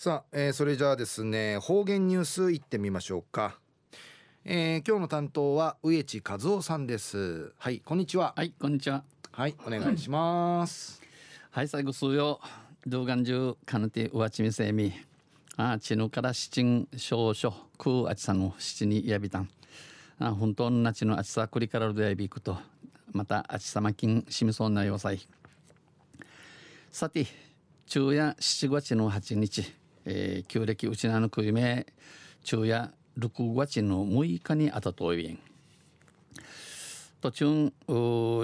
さあ、えー、それじゃあですね方言ニュースいってみましょうか、えー、今日の担当は植地和夫さんです。はいこんにちは。はいこんにちは。はいお願いします。はい最後数曜動画中かなてうわちみせみあちぬから七ん少々くあちさの七にやびたん。あ本当のなちのあちさくりからるやびくと。またあちさまきんしみそうなよさいさて昼夜7月の8日えー、旧暦うちなのくいめ昼夜6月の6日にあたといびん。途中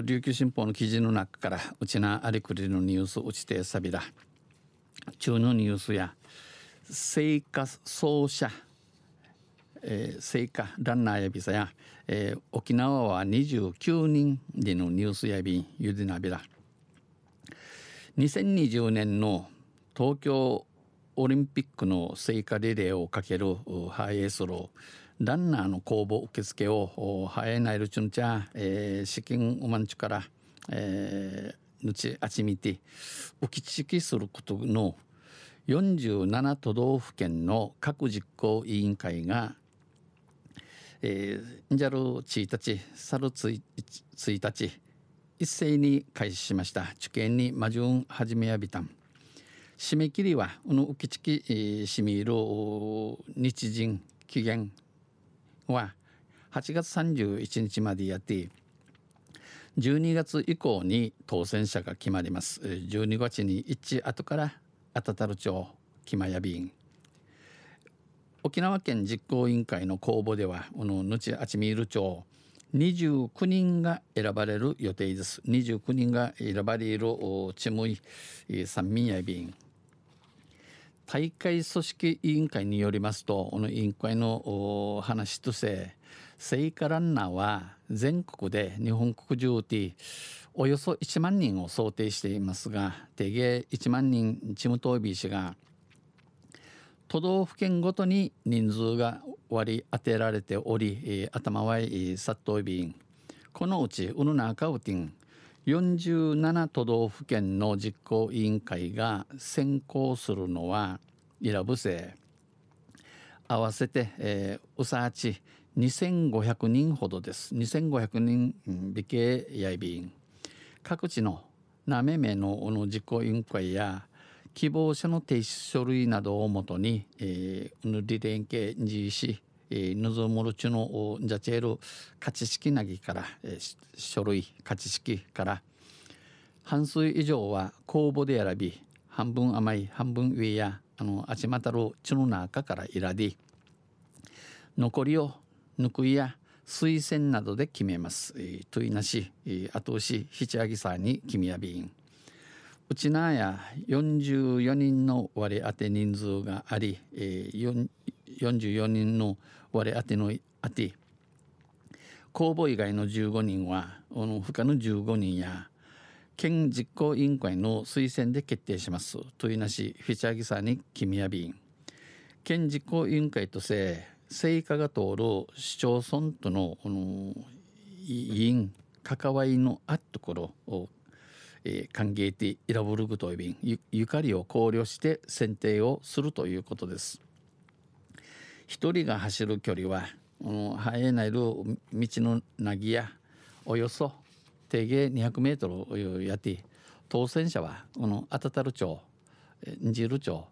琉球新報の記事の中からうちなありくりのニュースうちてさびら中のニュースや聖火奏者えー、聖火ランナーやびさや、えー、沖縄は29人でのニュースやびゆでなびら。2020年の東京オリンピックの聖火リレーをかけるハイエースローランナーの公募受付をハエナイルチュンチャー資金うまんちから、えー、ぬちあちみて浮きちきすることの47都道府県の各実行委員会がえー、ジャル1日、サル1日、一斉に開始しました。受験にマジュン始めやびたん。締め切りはこのウキチキしみる日人期限は8月31日までやって12月以降に当選者が決まります。12月に一後からあたたる町木間やびん沖縄県実行委員会の公募ではこのぬちあちみいる町29人が選ばれる予定です。29人が選ばれるちむい三民やびん大会組織委員会によりますとこの委員会の話として聖火ランナーは全国で日本国中でおよそ1万人を想定していますが定芸1万人チムトービー氏が都道府県ごとに人数が割り当てられており頭はいサットービンこのうちウヌナーカウティン47都道府県の実行委員会が選考するのは選ぶせ合わせて、えー、うさち2500人ほどです。2500人美形やいびん各地のなめめのの実行委員会や希望者の提出書類などをもとに、えー、ぬり連携実施。ぬずもるちのじゃちえる勝ち式なぎから、えー、書類勝ち式から半数以上は公募で選び半分甘い半分上やあのあちまたるちの中から選び残りを抜くいや推薦などで決めます。えー、といなし、えー、後押しひちあぎさに君やびん。うちなや44人の割当て人数があり、えー、44人の割当てのあて。公募以外の15人は他の15人や県実行委員会の推薦で決定します。といなしフィチャーギサーに君やびん県実行委員会として成果が通る市町村とのこの委員関わりのあっところを、えー、歓迎てイラブルグといびんゆゆかりを考慮して選定をするということです。一人が走る距離はこの生えないる道のなぎやおよそ定芸200メートルやって当選者はこのアタタル町ジル町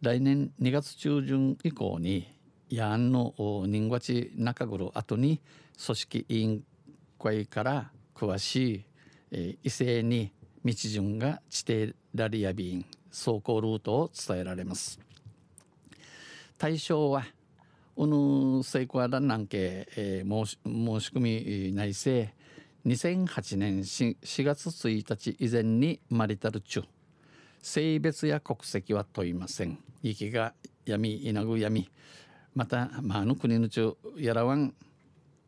来年2月中旬以降にヤンの人がち中ぐる後に組織委員会から詳しい、えー、異性に道順が地底ラリアビン走行ルートを伝えられます。対象はうぬ成功ランナン系、えー、申し申し込み内政2008年 4, 4月1日以前にマリタル中性別や国籍は問いません。息が闇稲ぐ闇。またまあの国の中やらわん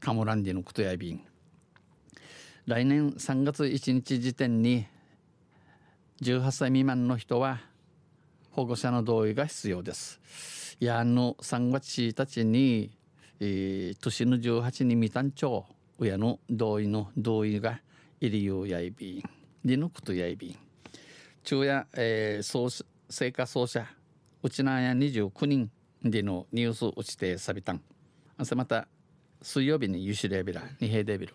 カモランディのことやびん。来年3月1日時点に18歳未満の人は保護者の同意が必要です。やの3月1日に、えー、年の18に未誕生親の同意の同意がいりゆうやいびん。りのことやいびん。昼夜、えー、成果奏者うちなや29人でのニュース落ちてさびたん。あせまた水曜日にユシレビラ二平デビル。